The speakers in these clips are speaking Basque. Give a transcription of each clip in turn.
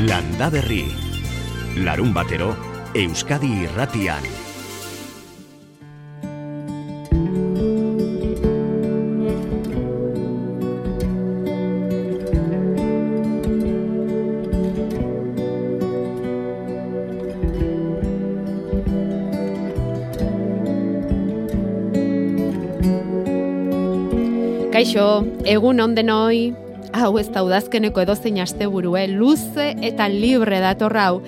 Landa Berri. Larun batero, Euskadi Irratian. Kaixo, egun ondenoi, hau ez da udazkeneko edozein asteburue, luze eta libre dator hau.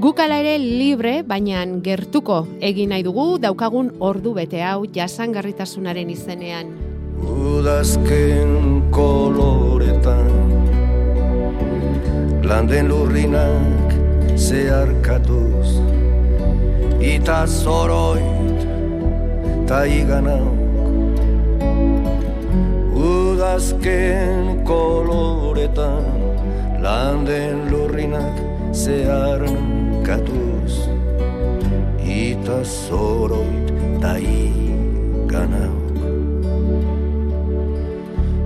Gukala ere libre, baina gertuko egin nahi dugu daukagun ordu bete hau jasangarritasunaren izenean. Udazken koloretan Landen lurrinak zeharkatuz Ita zoroit ta iganau udazken koloretan landen lurrinak zehar katuz. Ita zoroit da ikanauk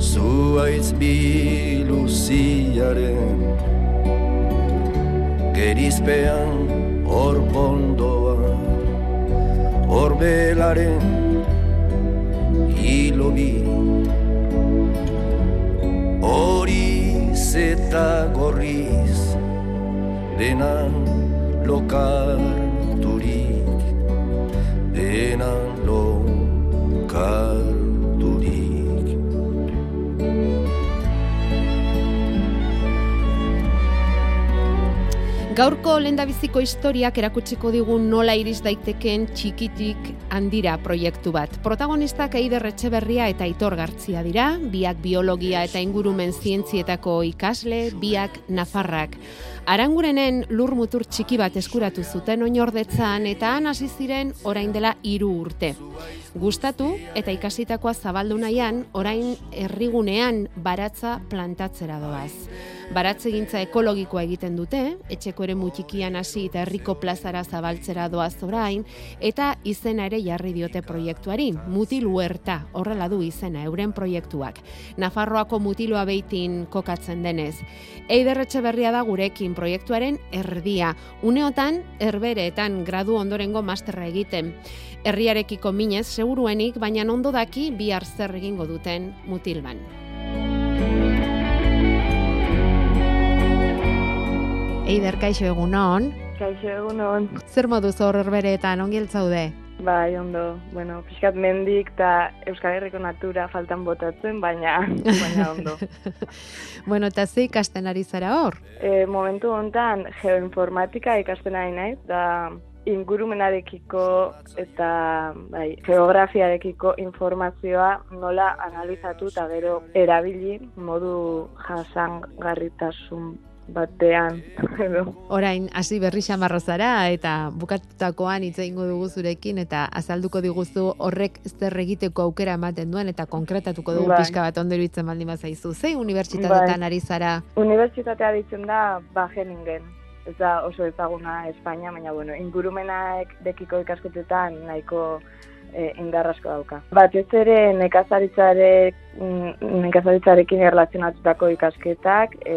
zuaiz biluziaren gerizpean hor pondoa hor eta gorriz denan lokarturik denan lokarturik Gaurko lendabiziko historiak erakutsiko digun nola iris daiteken txikitik handira proiektu bat. Protagonistak Eider Etxeberria eta Aitor Gartzia dira, biak biologia eta ingurumen zientzietako ikasle, biak Nafarrak. Arangurenen lur mutur txiki bat eskuratu zuten oinordetzan eta han hasi ziren orain dela hiru urte. Gustatu eta ikasitakoa zabaldu nahian, orain herrigunean baratza plantatzera doaz. Baratzegintza ekologikoa egiten dute, etxeko ere mutxikian hasi eta herriko plazara zabaltzera doaz orain, eta izena ere jarri diote proiektuari, mutil huerta, horrela du izena, euren proiektuak. Nafarroako mutiloa beitin kokatzen denez. Eiderretxe berria da gurekin proiektuaren erdia. Uneotan, erbereetan gradu ondorengo masterra egiten. Herriarekiko minez, seguruenik, baina ondo daki bihar zer egingo duten mutilban. Eider, kaixo egunon. Kaixo egunon. Zer modu zor herbereetan ongi zaude? Bai, ondo. Bueno, pixkat mendik eta Euskal Herriko natura faltan botatzen, baina, baina ondo. bueno, eta ze ikasten ari zara hor? E, momentu hontan geoinformatika ikasten ari naiz, da ingurumenarekiko eta bai, geografiarekiko informazioa nola analizatu eta gero erabili modu jasangarritasun batean. Orain, hasi berri xamarro zara eta bukatutakoan hitz egingo dugu zurekin eta azalduko diguzu horrek zer egiteko aukera ematen duen eta konkretatuko dugu bai. pixka bat ondo iruditzen baldin bazaizu. Ze unibertsitatetan bai. ari zara? Unibertsitatea ditzen da Bajeningen. Ez da oso ezaguna Espainia, baina bueno, ingurumenak dekiko ikasketetan nahiko e, indarrasko dauka. Batez ere nekazaritzarek mm, nekazaritzarekin erlazionatutako ikasketak, e,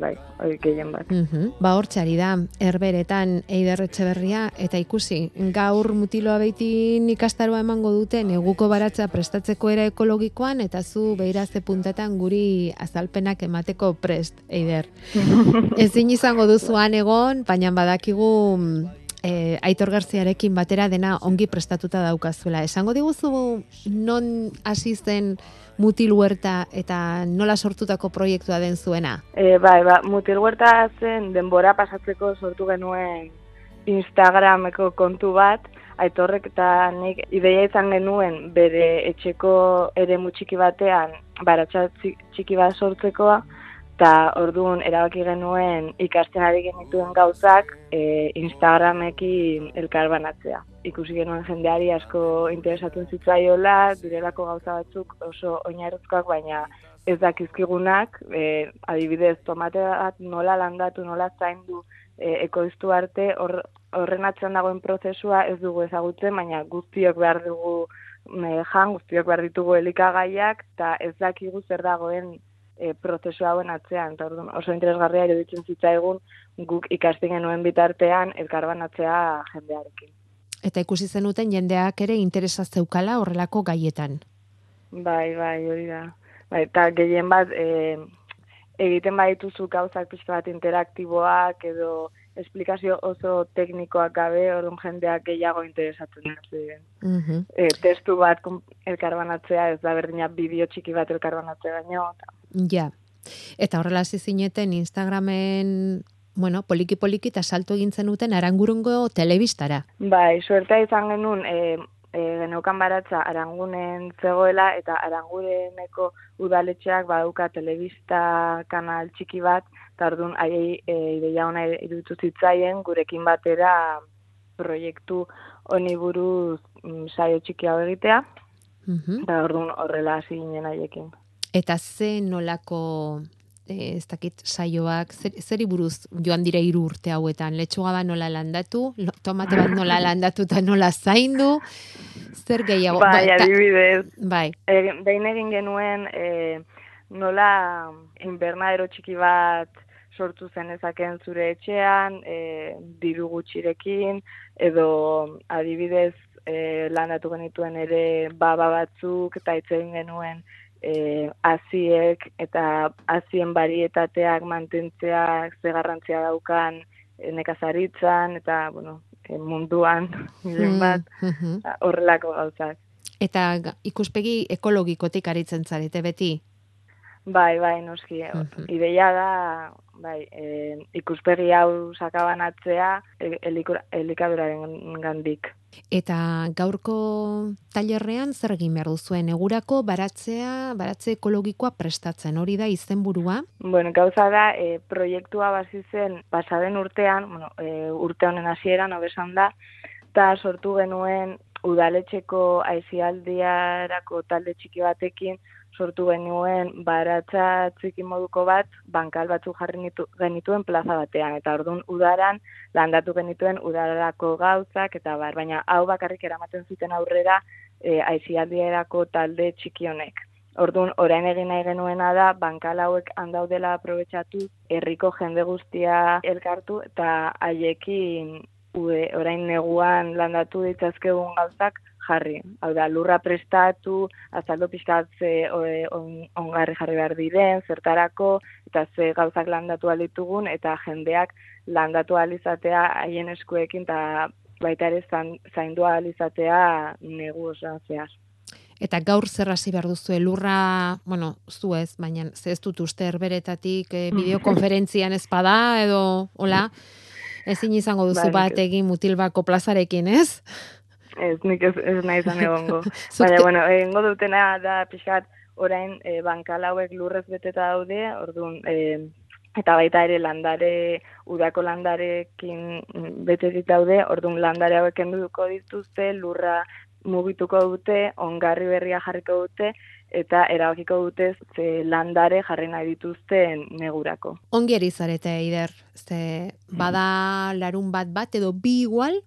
bai, hori gehien bat. Mm Ba hortxari da, erberetan eider berria, eta ikusi, gaur mutiloa beitin ikastaroa emango dute neguko baratza prestatzeko era ekologikoan, eta zu behiraze puntatan guri azalpenak emateko prest, eider. Ezin izango duzuan egon, baina badakigu e, Aitor Garziarekin batera dena ongi prestatuta daukazuela. Esango diguzu non hasi zen Mutil Huerta eta nola sortutako proiektua den zuena? E, bai, ba, Mutil Huerta zen denbora pasatzeko sortu genuen Instagrameko kontu bat, aitorrek eta nik ideia izan genuen bere etxeko ere mutxiki batean baratxa txiki bat sortzekoa, eta orduan erabaki genuen ikasten ari genituen gauzak e, Instagramekin elkar banatzea. Ikusi genuen jendeari asko interesatzen zitzaiola, direlako gauza batzuk oso oinarruzkoak, baina ez dakizkigunak, e, adibidez, tomate bat nola landatu, nola zaindu e, ekoiztu arte, horren atzean dagoen prozesua ez dugu ezagutzen, baina guztiok behar dugu me, jan, guztiok behar ditugu elikagaiak, eta ez dakigu zer dagoen e, prozesu hauen atzean. Eta orduan, oso interesgarria iruditzen zitzaigun guk ikasten genuen bitartean elkarbanatzea jendearekin. Eta ikusi zenuten jendeak ere interesa zeukala horrelako gaietan. Bai, bai, hori da. Bai, eta gehien bat, e, egiten badituzu gauzak pixka bat interaktiboak edo esplikazio oso teknikoak gabe, orduan jendeak gehiago interesatzen dut. Mhm. E, testu bat elkarbanatzea, ez da berdina bideo txiki bat elkarbanatzea baino. eta- Ja. Eta horrela hasi zineten Instagramen, bueno, poliki poliki eta salto egin zenuten arangurungo telebistara. Bai, suertea izan genuen, e, e, geneukan baratza arangunen zegoela, eta arangureneko udaletxeak baduka telebista kanal txiki bat, eta orduan aiei e, ideia ona iruditu zitzaien, gurekin batera proiektu honi buruz mm, saio txiki hau egitea, Mhm. eta orduan horrela hasi ginen haiekin. Eta ze nolako eh, ez dakit saioak, zer, zeri buruz joan dire hiru urte hauetan, letxuga bat nola landatu, tomate bat nola landatu eta nola zaindu, zer gehiago. Bai, Ba, adibidez, bai, e, behin egin genuen e, nola invernadero txiki bat sortu zenezaken zure etxean, e, diru gutxirekin, edo adibidez e, landatu genituen ere baba batzuk, eta hitz egin genuen e, aziek eta azien barietateak mantentzeak ze garrantzia daukan e, nekazaritzan, eta bueno, e, munduan, mm. bat, Mhm. horrelako gauzak. Eta ikuspegi ekologikotik aritzen zarete beti. Bai, bai, noski. Mhm. Ideia da, bai, e, ikuspegi hau sakabanatzea elikaduraren gandik. Eta gaurko tailerrean zer egin behar duzuen egurako baratzea, baratze ekologikoa prestatzen, hori da izenburua. Bueno, gauza da, e, proiektua basi zen pasaden urtean, bueno, e, urte honen hasieran hobesan da, eta sortu genuen udaletxeko aizialdiarako talde txiki batekin, sortu genuen baratza txiki moduko bat, bankal batzuk jarri nitu, genituen plaza batean, eta orduan udaran landatu genituen udararako gauzak, eta bar, baina hau bakarrik eramaten zuten aurrera e, aizialdiarako talde txiki honek. Orduan, orain egin nahi genuena da, bankal hauek handaudela aprobetsatu, herriko jende guztia elkartu, eta haiekin ue, orain neguan landatu ditzazkegun gauzak jarri. Hau da, lurra prestatu, azaldo pixkat ze o- on, ongarri jarri behar diren, zertarako, eta ze gauzak landatu alitugun, eta jendeak landatu alizatea haien eskuekin, eta baita ere zan, zaindu alizatea negu osoan zehar. Eta gaur zer hasi behar duzu lurra, bueno, zu ez, baina ze ez dut uste herberetatik e, bideokonferentzian ez bada, edo, hola, ezin izango duzu Bai, bat egin mutilbako plazarekin, ez? Ez, nik ez, ez nahi izan egongo. Baina, bueno, egingo dutena da pixkat orain e, bankal hauek lurrez beteta daude, orduan, e, eta baita ere landare, udako landarekin mm, betetik daude, orduan landare hauek kenduko dituzte, lurra mugituko dute, ongarri berria jarriko dute, eta erabakiko dute ze landare jarri nahi dituzten negurako. Ongi ari zarete, Ider, ze bada larun bat bat edo bi igual,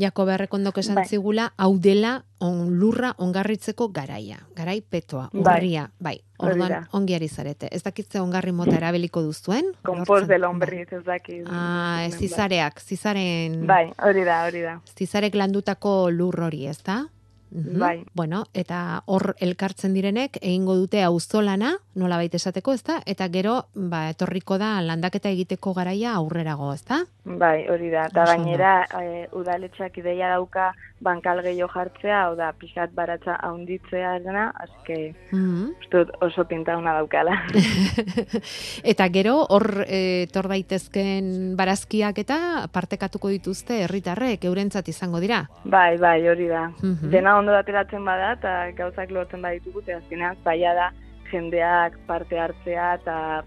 jako beharrekondok esan Bai. zigula, hau dela on lurra ongarritzeko garaia, garai petoa, Bai. urria, bai. Hori Orduan, ongi ari zarete. Ez dakitze ongarri mota erabiliko duzuen? Kompost Lortzen- de lombriz ez dakit. Ah, ez zizareak, zizaren... Bai, hori da, hori da. zizarek landutako lur hori, ez da? Mhm. Bai. Bueno, eta hor elkartzen direnek egingo dute auzolana, nola baita esateko, ez da? Eta gero, ba, etorriko da landaketa egiteko garaia aurrerago, ez da? Bai, hori da. Ondo. gainera, e, udaletxak ideia dauka bankal gehiago jartzea, hau da, pixat baratza haunditzea dena, azke, Mhm. uste dut oso pinta una daukala. eta gero, hor eh, etor daitezken barazkiak eta partekatuko dituzte herritarrek eurentzat izango dira. bai, bai, hori da. Mhm. Dena ondo ateratzen bada, eta gauzak lortzen baditugu, eta azkenean, zaila da, jendeak parte hartzea, eta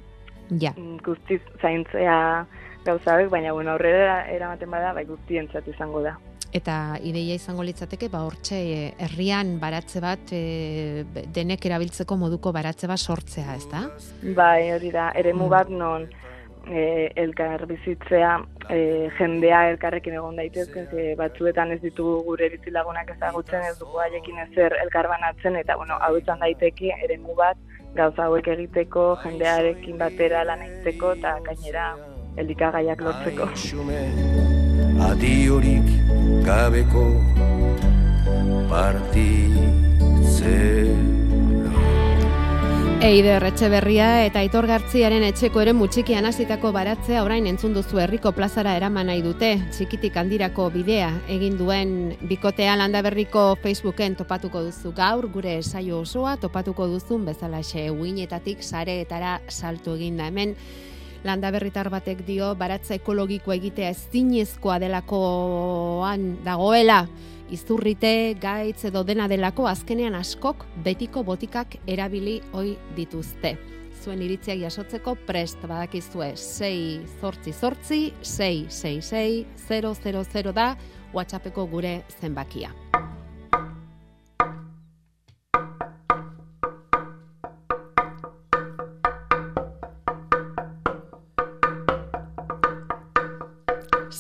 Ja. mm, guztiz zaintzea gauza hauek, baina bueno, aurrera eramaten bada, bai guztientzat izango da. Eta ideia izango litzateke, ba hortxe eh, herrian baratze bat eh, denek erabiltzeko moduko baratze bat sortzea, ez da? Bai, hori da, eremu Mm. bat non e, elkar bizitzea, e, jendea elkarrekin egon daitezke, ze batzuetan ez ditugu gure bizilagunak ezagutzen, ez dugu haiekin ezer elkar banatzen, eta bueno, hau izan daiteke eremu bat gauza hauek egiteko, jendearekin batera lan egiteko eta gainera elikagaiak lortzeko. Adiorik gabeko partitzera. Eider Etxeberria eta Aitor Gartziaren etxeko ere mutxikian hasitako baratzea orain entzun duzu herriko plazara eraman nahi dute. Txikitik handirako bidea egin duen bikotea landaberriko Facebooken topatuko duzu gaur, gure saio osoa topatuko duzun bezalaxe uinetatik sareetara saltu egin da hemen. Landaberritar batek dio baratza ekologiko egitea ezinezkoa delakoan dagoela izurrite, gaitz edo dena delako azkenean askok betiko botikak erabili ohi dituzte. Zuen iritziak jasotzeko prest badakizue 6 zortzi zortzi 666 000 da WhatsAppeko gure zenbakia.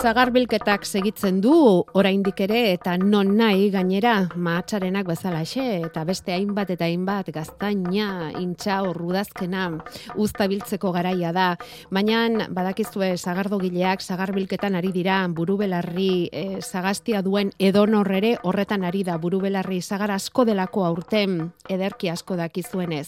Zagarbilketak segitzen du oraindik ere eta non nahi gainera mahatsarenak bezalaxe eta beste hainbat eta hainbat gaztaina, intxa rudazkena uztabiltzeko garaia da. Baina badakizue zagardogileak zagarbilketan ari dira burubelarri e, zagastia duen edonorrere horretan ari da burubelarri zagar asko delako aurten ederki asko dakizuenez.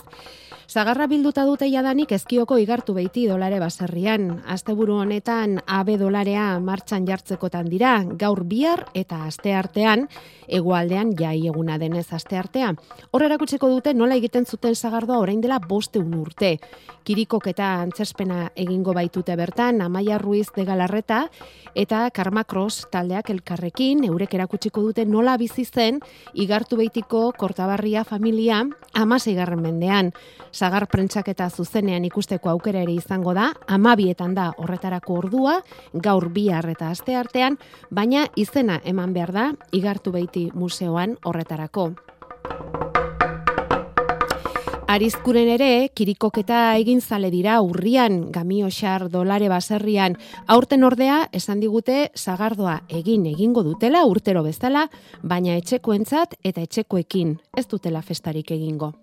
Zagarra bilduta dute jadanik ezkioko igartu beiti dolare baserrian. Asteburu honetan abe dolarea jartzekotan dira, gaur bihar eta aste artean, egualdean jai eguna denez aste artean. Hor erakutsiko dute nola egiten zuten zagardoa orain dela boste urte. Kirikok eta antzespena egingo baitute bertan, Amaia Ruiz de Galarreta eta Karma Cross taldeak elkarrekin, eurek erakutsiko dute nola bizi zen igartu beitiko kortabarria familia amaseigarren mendean. Zagar prentsaketa zuzenean ikusteko aukera ere izango da, amabietan da horretarako ordua, gaur bihar eta aste artean, baina izena eman behar da, igartu beiti museoan horretarako. Arizkuren ere, kirikoketa egin zale dira urrian, gamioxar dolare baserrian, aurten ordea, esan digute, zagardoa egin egingo dutela, urtero bezala, baina etxekoentzat eta etxekoekin, ez dutela festarik egingo.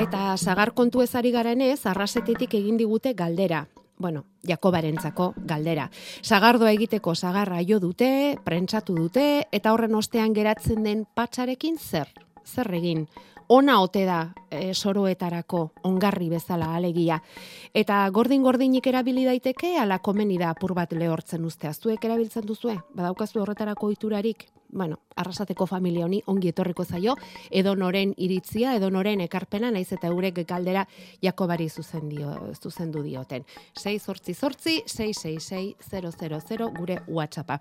Eta zagar kontu ezari garenez, arrasetetik egin digute galdera. Bueno, Jakobarentzako galdera. Zagardoa egiteko zagarra jo dute, prentsatu dute, eta horren ostean geratzen den patxarekin zer? Zer egin? Ona ote da e, soroetarako ongarri bezala alegia. Eta gordin-gordinik erabili daiteke, ala komeni da apur bat lehortzen ustea. Zuek erabiltzen duzue? Badaukazu horretarako iturarik? Bueno, arrasateko familia honi ongi etorriko zaio, edo noren iritzia, edo noren ekarpena, naiz eta eurek galdera Jakobari zuzen dio, zuzendu dioten. 6 sortzi sortzi, 666 gure WhatsAppa.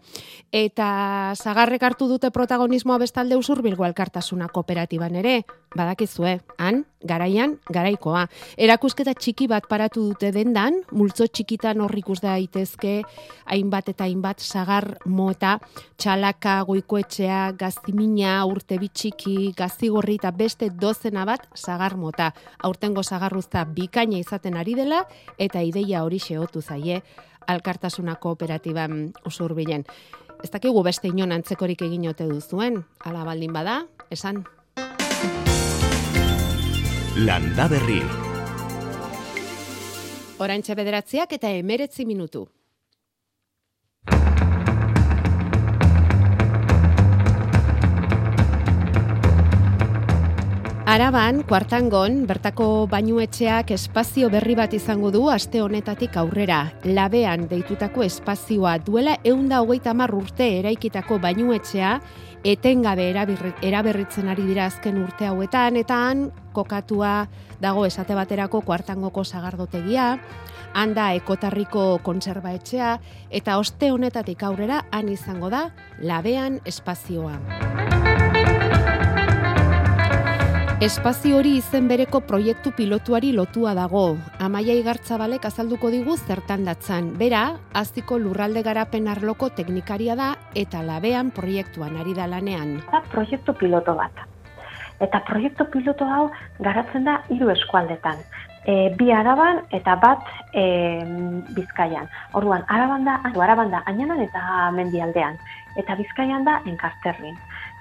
Eta zagarrek hartu dute protagonismoa bestalde usur bilgo alkartasuna kooperatiban ere, badakizue, han, garaian, garaikoa. Erakusketa txiki bat paratu dute dendan, multzo txikitan horrikus da daitezke hainbat eta hainbat zagar mota, txalaka, goiko etxea, gaztimina, urte bitxiki, gazigorri eta beste dozena bat zagar mota. Aurtengo zagarruzta bikaina izaten ari dela eta ideia hori xeotu zaie alkartasuna kooperatiban usurbilen. Ez dakigu beste inon antzekorik egin ote duzuen, ala baldin bada, esan. Landa berri. Oraintxe bederatziak eta emeretzi minutu. Araban, kuartangon, bertako bainuetxeak espazio berri bat izango du aste honetatik aurrera. Labean deitutako espazioa duela eunda hogeita urte eraikitako bainuetxea, etengabe eraberritzen ari dira azken urte hauetan, eta han kokatua dago esate baterako kuartangoko zagardotegia, handa ekotarriko kontserba etxea, eta oste honetatik aurrera han izango da labean espazioa. Espazio hori izen bereko proiektu pilotuari lotua dago. Amaia Igartzabalek azalduko digu zertan datzan. Bera, aztiko lurralde garapen arloko teknikaria da eta labean proiektuan ari da lanean. Da proiektu piloto bat. Eta proiektu piloto hau garatzen da hiru eskualdetan. E, bi araban eta bat e, bizkaian. Orduan, araban da, araban da, ainanan eta mendialdean. Eta bizkaian da, enkarterrin.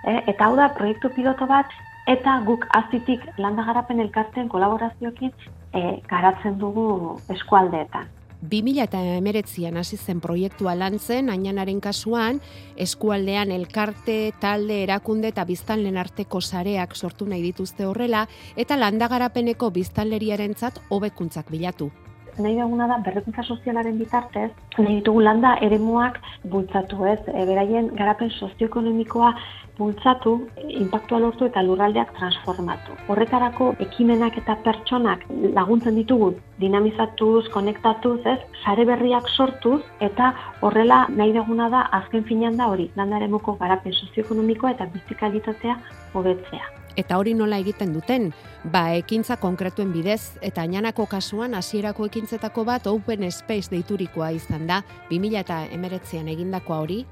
E, eta hau da, proiektu piloto bat eta guk azitik landa garapen elkarteen kolaborazioekin e, garatzen dugu eskualdeetan. 2000 eta emeretzian hasi zen proiektua lantzen, ainanaren kasuan, eskualdean elkarte, talde, erakunde eta biztanlen arteko sareak sortu nahi dituzte horrela, eta landagarapeneko biztanleriaren hobekuntzak bilatu nahi duguna da berrekuntza sozialaren bitartez, nahi ditugu landa eremuak bultzatu ez, e, beraien garapen sozioekonomikoa bultzatu, impactua lortu eta lurraldeak transformatu. Horretarako ekimenak eta pertsonak laguntzen ditugu dinamizatuz, konektatuz, ez, sare berriak sortuz eta horrela nahi duguna da azken finean da hori, landa eremuko garapen sozioekonomikoa eta bizikalitatea hobetzea. Eta hori nola egiten duten, ba ekintza konkretuen bidez, eta ainanako kasuan hasierako ekintzetako bat Open Space deiturikoa izan da, 2000 eta emeretzean egindakoa hori.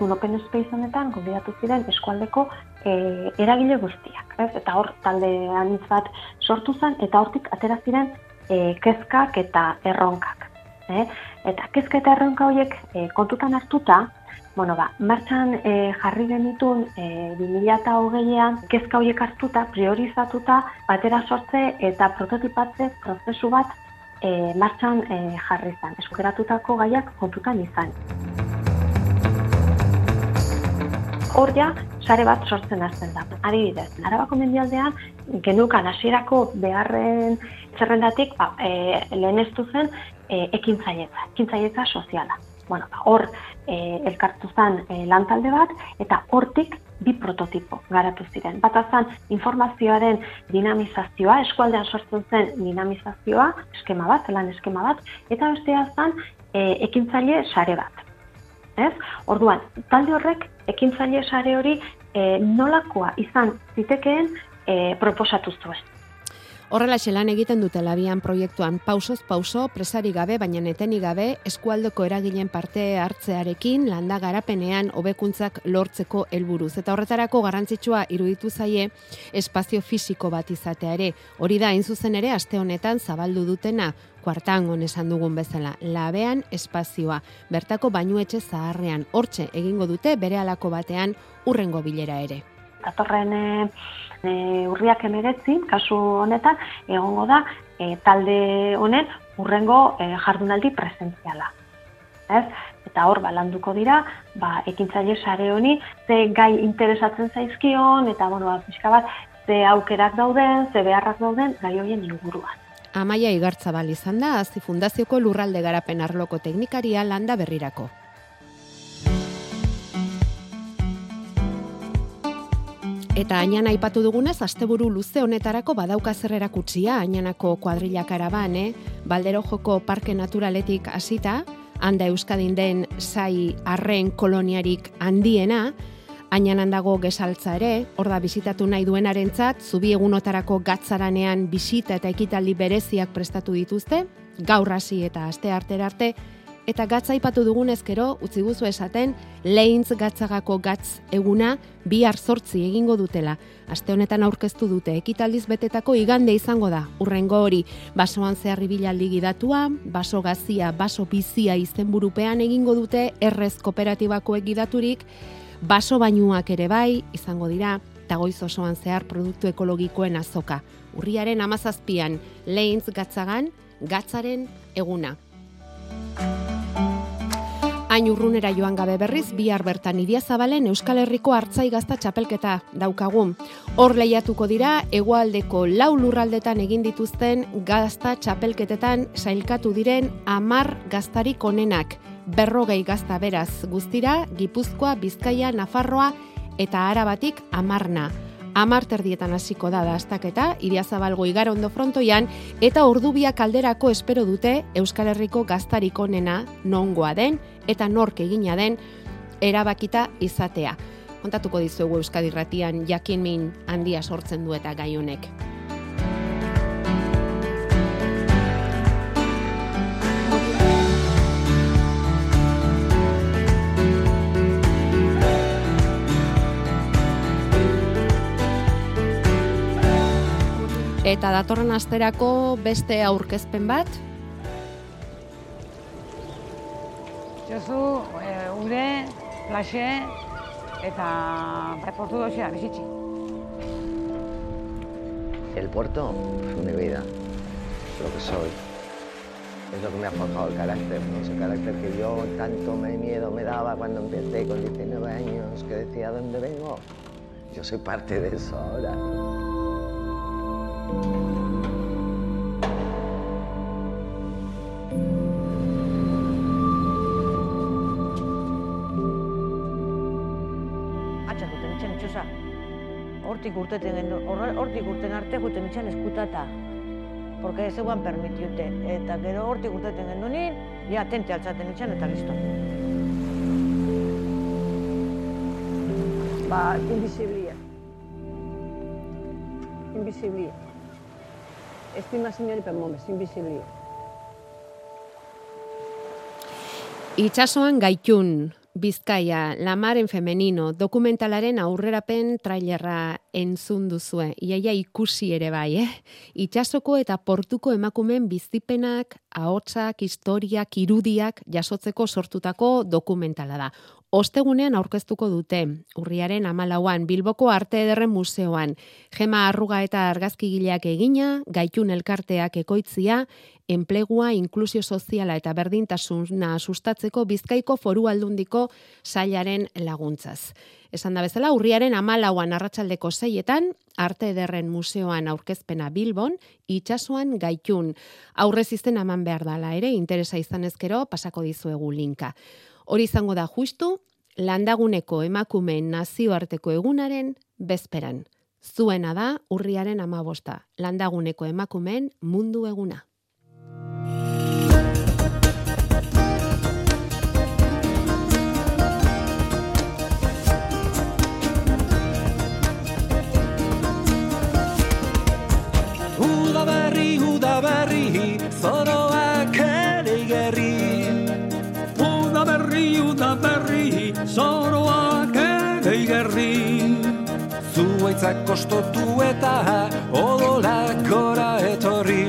Open Space honetan, gombidatu ziren eskualdeko e, eragile guztiak, ez? eta hor talde anitz bat sortu zen, eta hortik atera ziren e, kezkak eta erronkak. Eh? Eta kezka eta erronka horiek e, kontutan hartuta, Bueno, ba, martxan e, jarri genitun e, eh, 2008an kezka horiek hartuta, priorizatuta, batera sortze eta prototipatze prozesu bat e, martxan e, jarri zan. Eskukeratutako gaiak kontutan izan. Hor ja, sare bat sortzen hasten da. Adibidez, arabako mendialdean, genukan hasierako beharren zerrendatik ba, e, lehen ez duzen e, ekintzaietza, ekintzaietza soziala bueno, ba, hor e, elkartu zen e, lantalde bat, eta hortik bi prototipo garatu ziren. Bat azan informazioaren dinamizazioa, eskualdean sortzen zen dinamizazioa, eskema bat, lan eskema bat, eta beste azan e, ekintzaile sare bat. Ez? Orduan, talde horrek ekintzaile sare hori e, nolakoa izan zitekeen e, proposatu zuen. Horrela lan egiten dute labian proiektuan pausoz pauso, presari gabe, baina neteni gabe, eskualdeko eragileen parte hartzearekin, landa garapenean hobekuntzak lortzeko helburuz. Eta horretarako garrantzitsua iruditu zaie espazio fisiko bat izatea ere. Hori da, zuzen ere, aste honetan zabaldu dutena, kuartangon esan dugun bezala, labean espazioa, bertako bainuetxe zaharrean, hortxe egingo dute bere alako batean urrengo bilera ere. Atorren eh, e, urriak emeretzi, kasu honetan, egongo da e, talde honen urrengo e, jardunaldi presentziala. Ez? Eta hor, balanduko dira, ba, ekintzaile sare honi, ze gai interesatzen zaizkion, eta bueno, ba, pixka bat, ze aukerak dauden, ze beharrak dauden, gai horien inguruan. Amaia Igartzabal izan da, Azi Fundazioko Lurralde Garapen Arloko Teknikaria landa berrirako. Eta ainan aipatu dugunez, asteburu luze honetarako badauka zerrera kutsia, ainanako kuadrilla karaban, eh? Baldero joko parke naturaletik hasita, handa Euskadin den sai arren koloniarik handiena, ainan dago gesaltza ere, hor da bizitatu nahi duenarentzat, zubi egunotarako gatzaranean bisita eta ekitaldi bereziak prestatu dituzte, gaur hasi eta aste arter arte, eta gatza aipatu dugun ezkero, utzi guzu esaten, lehintz gatzagako gatz eguna bihar sortzi egingo dutela. Aste honetan aurkeztu dute, ekitaldiz betetako igande izango da, urrengo hori, basoan zeharri bilaldi gidatua, baso gazia, baso bizia izenburupean egingo dute, errez kooperatibako egidaturik, baso bainuak ere bai, izango dira, eta goiz osoan zehar produktu ekologikoen azoka. Urriaren amazazpian, lehintz gatzagan, gatzaren eguna. Hain urrunera joan gabe berriz, bihar bertan idia zabalen Euskal Herriko hartzai gazta txapelketa daukagun. Hor lehiatuko dira, egualdeko lau lurraldetan egin dituzten gazta txapelketetan sailkatu diren amar gaztarik onenak. Berrogei gazta beraz guztira, Gipuzkoa, Bizkaia, Nafarroa eta Arabatik amarna amarterdietan hasiko da dastaketa, iriazabalgo igarondo frontoian, eta ordubiak kalderako espero dute Euskal Herriko gaztarik onena nongoa den, eta nork egina den, erabakita izatea. Kontatuko dizuegu Euskadi Ratian jakin min handia sortzen du eta gai honek. Eta datorren asterako beste aurkezpen bat? Josu, e, ure, plaxe, eta reportu dozea, bizitzi. El puerto mi vida, lo que soy. Es lo que me ha forjado el carácter, ese carácter que yo tanto me miedo me daba cuando empecé con 19 años, que decía, ¿dónde vengo? Yo soy parte de eso ahora. Hortik urteten gendu, hortik urten arte juten itxen eskutata. Porque ez eguan permitiute. Eta gero hortik urteten gendu nien, ja tente altzaten itxen eta listo. Ba, invisiblia. Invisiblia. Estimazioari per momes, invisiblia. Itxasoan gaitun, Bizkaia, Lamaren femenino, dokumentalaren aurrerapen trailerra entzun duzue. Iaia ikusi ere bai, eh? Itxasoko eta portuko emakumen bizipenak, ahotsak, historiak, irudiak jasotzeko sortutako dokumentala da. Ostegunean aurkeztuko dute, urriaren amalauan, Bilboko Arte Ederren Museoan, Gema Arruga eta Argazkigileak egina, gaitun elkarteak ekoitzia, enplegua, inklusio soziala eta berdintasuna sustatzeko Bizkaiko foru aldundiko sailaren laguntzaz. Esan da bezala, urriaren amalauan arratsaldeko zeietan, Arte Ederren Museoan aurkezpena Bilbon, itxasuan gaitun. Aurrez izten eman behar dala ere, interesa izan ezkero, pasako dizuegu linka. Hori izango da justu, landaguneko emakumeen nazioarteko egunaren bezperan. Zuena da urriaren amabosta, landaguneko emakumeen mundu eguna. Uda berri, uda zoroak ere igerri. Zuaitzak kostotu eta odolak gora etorri.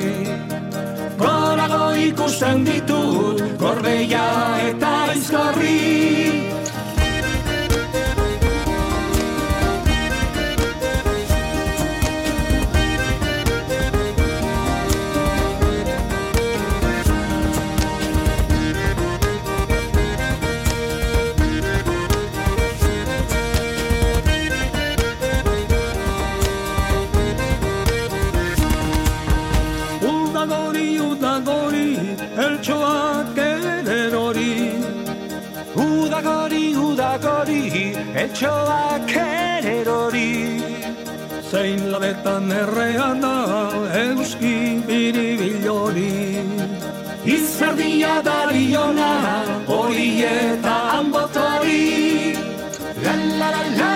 Gorago ikusten ditut, gorbeia eta izkorri. Eltsoak eren hori. Zein labetan errean da, euski biribilori. Izerdia dariona, hori eta anbotori. La la la la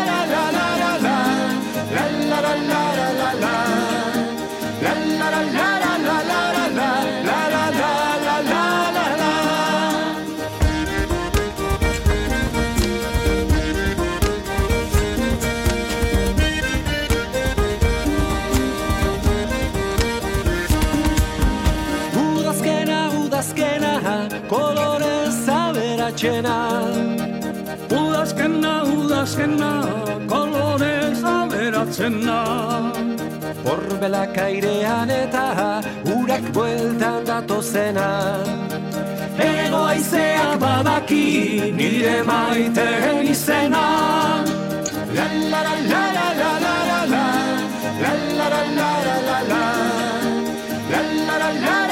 Udazkena, udazkena, kolorez aberatzena Horbelak airean eta urak bueltan datozena Ego aizeak badaki nire maiteen izena la la la la la La la la la la la la La la la la la la la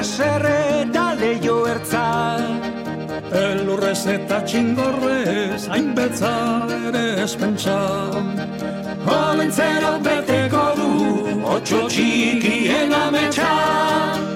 negu beltza, aserre da leio ertza. Elurrez eta txingorrez hainbetza ere espentsa. Olentzero beteko du, otxo txikien ametsa.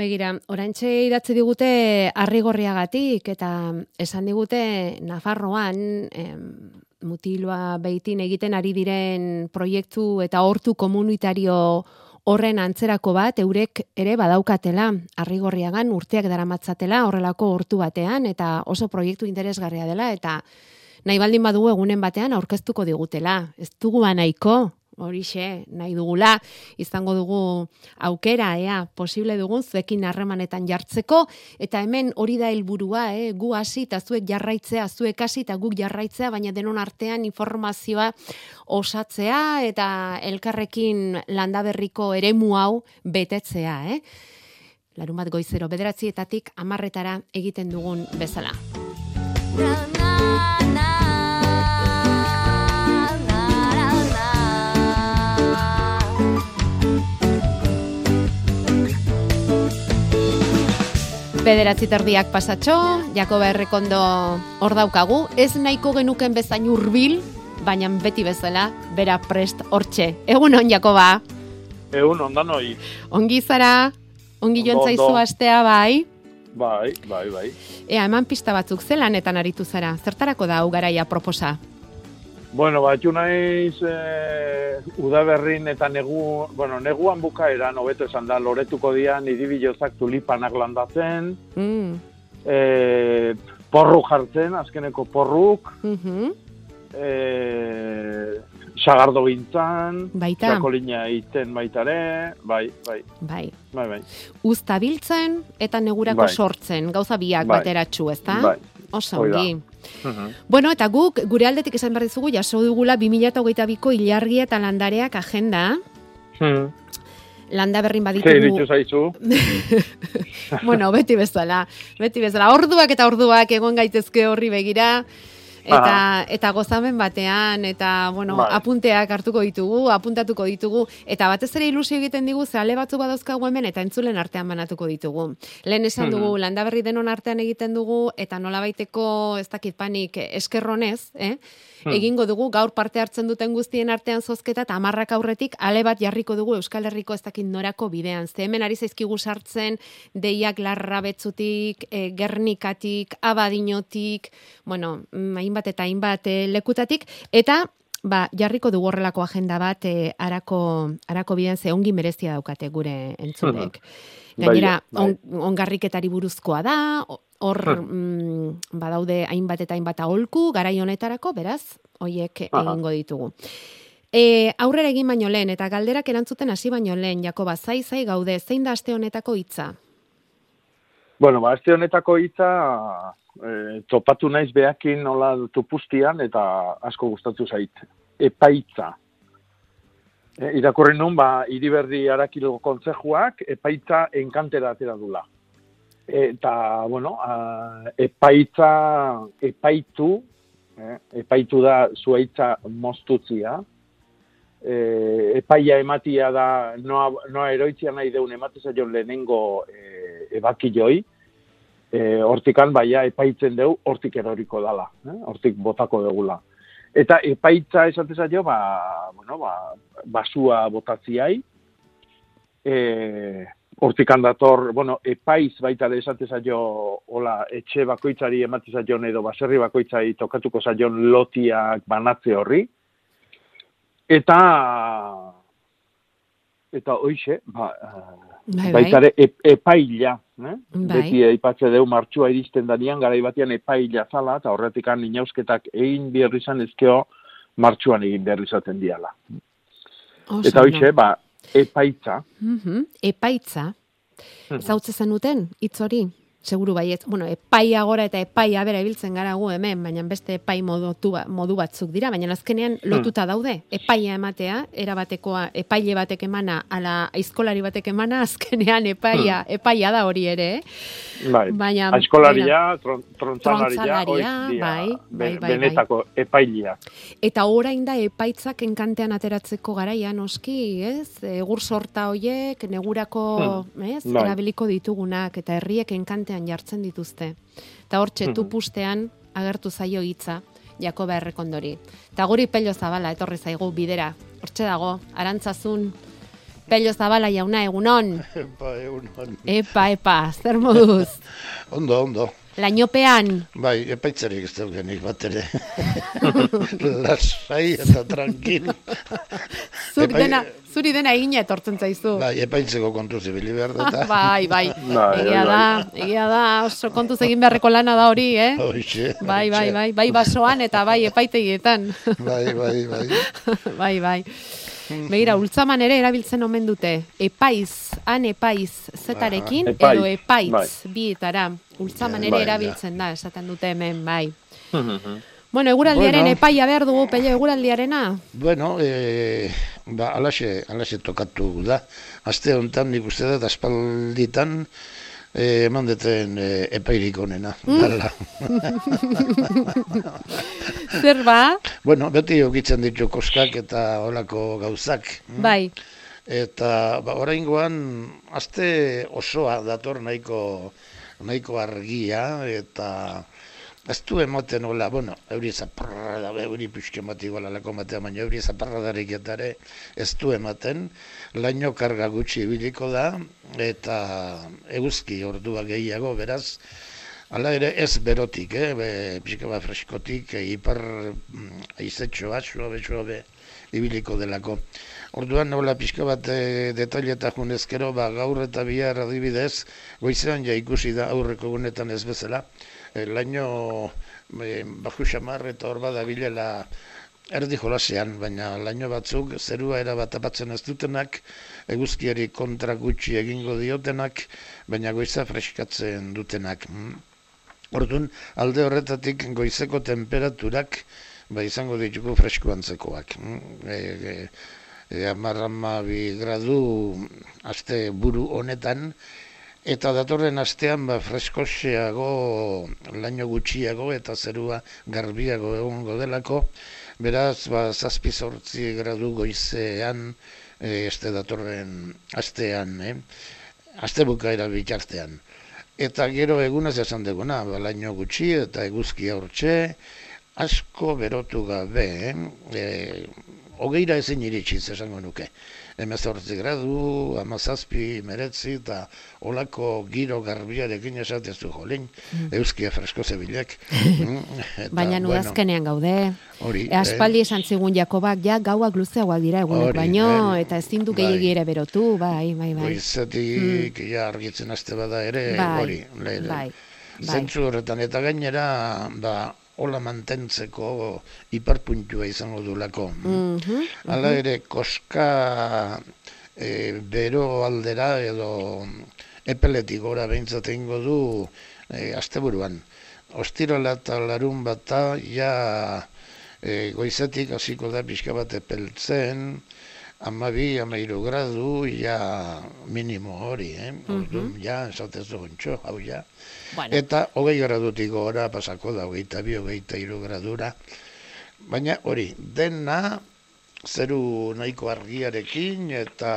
Begira, oraintxe idatzi digute arrigorriagatik eta esan digute Nafarroan em, mutiloa beitin egiten ari diren proiektu eta hortu komunitario horren antzerako bat eurek ere badaukatela arrigorriagan urteak daramatzatela horrelako hortu batean eta oso proiektu interesgarria dela eta nahi baldin badugu egunen batean aurkeztuko digutela. Ez dugu nahiko, horixe, nahi dugula, izango dugu aukera, ea, posible dugun zuekin harremanetan jartzeko, eta hemen hori da helburua, eh? gu hasi eta zuek jarraitzea, zuek hasi eta guk jarraitzea, baina denon artean informazioa osatzea eta elkarrekin landaberriko eremu hau betetzea, eh? Larun bat goizero, bederatzietatik amarretara egiten dugun bezala. Bederatzi terdiak pasatxo, Jakoba Errekondo hor daukagu, ez nahiko genuken bezain hurbil, baina beti bezala, bera prest hortxe. Egun on, Jakoba, Egun ondan hoi. ongi zara, ongi joan zaizu astea bai, Bai, bai, bai. ea eman pista batzuk zelanetan aritu zara, zertarako da hau garaia proposa? Bueno, batxu naiz e, udaberrin eta negu, bueno, neguan bukaeran, hobeto esan da, loretuko dian, idibilozak tulipanak landatzen, Mm. e, porru jartzen, azkeneko porruk, mhm. e, sagardo gintzan, Baita. txakolina iten baitare, bai, bai, Bai. bai, bai. Uzta biltzen eta negurako Bai. sortzen, gauza biak Bai. bateratxu, ezta? Bai. Oso Mhm. Bueno, eta guk gure aldetik esan behar dizugu jaso dugula 2022ko ilargia eta landareak agenda. Mhm. Landa berrin Ze baditugu. iritsu zaizu? bueno, beti bezala, beti bezala. Orduak eta orduak egon gaitezke horri begira. Eta, eta gozamen batean, eta, bueno, Bai. apunteak hartuko ditugu, apuntatuko ditugu, eta batez ere ilusio egiten digu, ze ale batzu badauzkagu hemen, eta entzulen artean banatuko ditugu. Lehen esan dugu, Mhm. landa berri denon artean egiten dugu, eta nola baiteko, ez dakit panik, eskerronez, eh? Hmm. egingo dugu gaur parte hartzen duten guztien artean zozketa eta hamarrak aurretik ale bat jarriko dugu Euskal Herriko ez dakit norako bidean. Ze hemen ari zaizkigu sartzen deiak larra betzutik, e, gernikatik, abadinotik, bueno, mm, hainbat eta hainbat e, lekutatik, eta ba, jarriko dugu horrelako agenda bat e, arako, arako bidean ze ongi merezia daukate gure entzulek. Bai, Gainera, bai. on, ongarriketari buruzkoa da, hor mm, badaude hainbat eta hainbat aholku garai honetarako, beraz, hoiek egingo ditugu. E, aurrera egin baino lehen, eta galderak erantzuten hasi baino lehen, Jakoba, zai, zai gaude, zein da aste honetako hitza? Bueno, ba, aste honetako hitza e, topatu naiz behakin nola tupustian eta asko gustatu zait. Epaitza. E, irakurri nun, ba, iriberri arakilo kontzejuak epaitza enkantera atera dula. Eta, bueno, a, epaitza, epaitu, eh, epaitu da zuaitza moztutzia, e, epaia ematia da noa, noa eroitzia nahi deun emate zaion lehenengo e, ebakiloi, e, hortikan baia epaitzen deu, hortik eroriko dala, eh? hortik botako degula. Eta epaitza esate zaio, ba, bueno, ba, basua botatziai, e, hortikan dator, bueno, epaiz baita ere esate zaio, hola, etxe bakoitzari emate zaion edo baserri bakoitzari tokatuko zaion lotiak banatze horri, eta eta hoixe, ba, eh, Bai, bai. Baita ere ep- epaila, eh? Bai. Beti aipatze deu martxua iristen danian, garai batean epaila zala, eta horretikan inausketak egin behar izan ezkeo martxuan egin behar izaten diala. Oso eta ondo. hoxe, ba, epaitza, Mhm, Epaitza. Mhm. Zautze zenuten, hitz hori? Seguru baiet. Bueno, epaia gora eta epaia bera ibiltzen gara gu hemen, baina beste epai modu, modu batzuk dira, baina azkenean lotuta daude. Epaia ematea, erabatekoa, epaile batek emana, ala aizkolari batek emana, azkenean epaia, epaia da hori ere, eh? bai, Baina, aizkolaria, tron, trontzalaria, bai, bai, be- bai, benetako epailia. Eta orain da epaitzak enkantean ateratzeko garaia noski, ez? Egur sorta hoiek, negurako, ez? bai. Erabiliko ditugunak eta herriek enkantean jartzen dituzte. Eta hortxe Mhm. tupustean agertu zaio hitza Jakoba Errekondori. Eta guri pello zabala etorri zaigu bidera. Hortxe dago, arantzazun pello zabala jauna egunon. Epa, egunon. Epa, epa, zer moduz? Ondo, ondo. Lainopean, Bai, epaitzarik ez daukenik bat ere. Lasai eta tranquil. zuk Epai- dena, zuri dena egina etortzen zaizu. Bai, epaitzeko kontu zibili behar da. eta- bai, bai. Bai, egia bai, da, egia da, oso kontuz egin beharreko lana da hori, eh? Hoxe, Bai, bai, bai, bai basoan eta bai epaitegietan. Bai, bai, bai. bai, bai. Begira, ultzaman ere erabiltzen omen dute. Epaiz, han epaiz zetarekin, Aha. Epaiz, edo epaiz bai. bietara. Ultzaman ere Bai, erabiltzen da, esaten dute hemen, bai. Bueno, eguraldiaren Bueno. epaia behar dugu, pello eguraldiarena. Bueno, e, ba, alaxe, alaxe tokatu da. Aste honetan nik uste dut aspalditan eman deten e, epairik onena. Mm. Zer ba? bueno, beti ogitzen ditu koskak eta olako gauzak. Bai. Eta ba, oraingoan aste osoa dator nahiko nahiko argia eta ez du ematen hola, bueno, euri zaparra da, euri pixke mati lako matea, baina euri zaparra darik eta ere ez du ematen, laino karga gutxi ibiliko da, eta eguzki ordua gehiago, beraz, Hala ere ez berotik, eh? Be, pixka bat freskotik, eh, ipar mm, aizetxoa, suabe, suabe, ibiliko delako. Orduan nola pixka bat e, detaileta junezkero, ba, gaur eta bihar adibidez, goizean ja ikusi da aurreko gunetan ez bezala, e, laino e, baju xamar eta hor bada bilela erdi jolasean, baina laino batzuk zerua era bat apatzen ez dutenak, eguzkiari kontra gutxi egingo diotenak, baina goiza freskatzen dutenak. Orduan, alde horretatik goizeko temperaturak ba, izango ditugu fresko antzekoak. E, e, e, amar amabi gradu aste buru honetan, eta datorren astean ba, freskoxeago, laino gutxiago eta zerua garbiago egongo delako, beraz, ba, zazpi zortzi gradu goizean, e, este datorren astean, eh? aste bukaera bitartean. Eta gero egunez esan duguna, balaino gutxi eta eguzkia hortxe, asko berotu gabe, eh? e, hogeira ezin iritsiz esango nuke. Hemezortzi gradu, amazazpi, meretzi, eta olako giro garbiarekin esatezu jolin, Mm. euskia fresko zebilek. Mm, eta, Baina nu bueno, azkenean gaude. Hori, E, aspaldi esan zigun Jakobak, ja gauak luzeagoak dira egunek Hori, baino, eh, eta ezin du bai. ere berotu, bai, bai, bai. Goizetik, ja argitzen haste bada ere, Bai, hori. bai, bai. Zentzu horretan, eta gainera, ba, hola mantentzeko hiperpuntua izango dulako. Mhm, Hala mhm. ere, koska e, bero aldera edo epeletik gora behintzat egingo du e, asteburuan. Ostirala eta larun bata, ja e, goizetik hasiko da pixka bat epeltzen, amabi, amairu gradu, ja minimo hori, eh? Orduan, ja, esatezu gontxo, hau ja. Bueno. Eta hogei gradutik gora pasako da, hogeita bi, hogeita hiru gradura. Baina hori, dena zeru nahiko argiarekin eta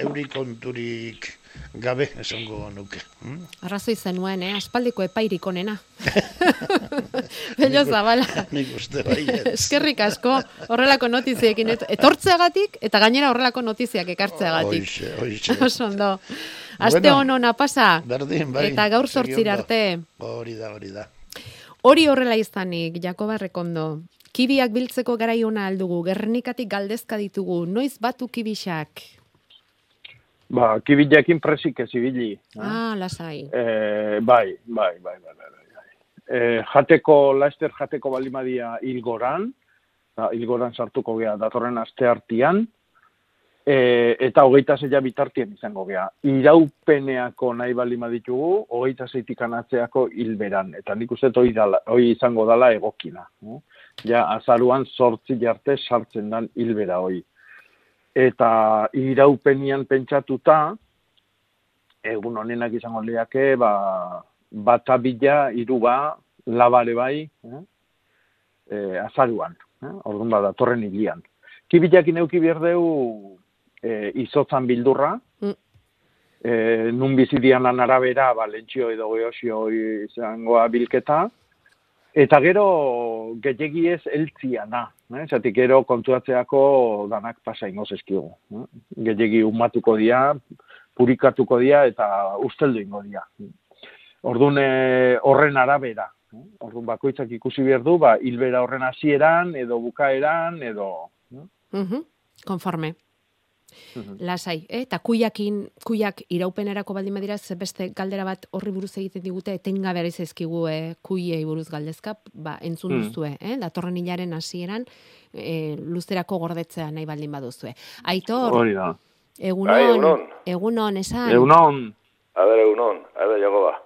euri konturik gabe esango nuke. hm? Arrazoi zenuen, eh? Aspaldiko epairik onena. Bello zabala. Nik uste baiet. Eskerrik asko horrelako notiziekin et- etortzeagatik eta gainera horrelako notiziak ekartzeagatik. Hoixe, hoixe. Oso ondo. Aste Bueno, honona pasa. Berdin, bai. Eta gaur sortzira arte. Hori da, hori da. Hori horrela izanik, Jakoba Rekondo. Kibiak biltzeko garai ona aldugu, Gernikatik galdezka ditugu, noiz batu kibixak? Ba, kibilekin presik ez ibili. Ah, lasai. E, bai, bai, bai, bai, bai, bai. E, jateko, Laester jateko balimadia hilgoran, hilgoran sartuko gea datorren aste hartian, e, eta hogeita zeia bitartien izango gea. Iraupeneako nahi balima ditugu, hogeita zeitik anatzeako hilberan, eta nik uste hoi, dala, hoi izango dala egokina. No? Ja, azaruan sortzi jarte sartzen dan hilbera hoi. Eta iraupenian pentsatuta, egun honenak izango liake, ba, bata bila, iruba, labare bai, eh? e, azaruan, eh? orduan bada, torren hilian. Kibilakin euki berdeu e, izotzan bildurra, Mm. e, nun bizidianan arabera, ba, lentxio edo geosio izangoa bilketa, eta gero gehiagi ez eltziana, eh? zatik gero kontuatzeako danak pasa ingoz eskigu. Eh? Gehiagi umatuko dia, purikatuko dia eta usteldu ingo dia. Orduan eh, horren arabera. eh? Orduan bakoitzak ikusi behar du, ba, hilbera horren hasieran edo bukaeran edo... eh? Mhm, Konforme. Mhm. Lasai, eh? eta kuiakin, kuiak iraupenerako baldin badira, ze beste galdera bat horri buruz egiten digute, etengabe ari zaizkigu eh, kuiei buruz galdezka, ba, entzun Mm. duzue, eh? datorren hilaren hasieran, eh, luzerako gordetzea nahi baldin baduzue. Aitor, Hori da. egunon, Bai, egunon. egunon, esan. Egunon, A ber, egunon, a ber, jago ba.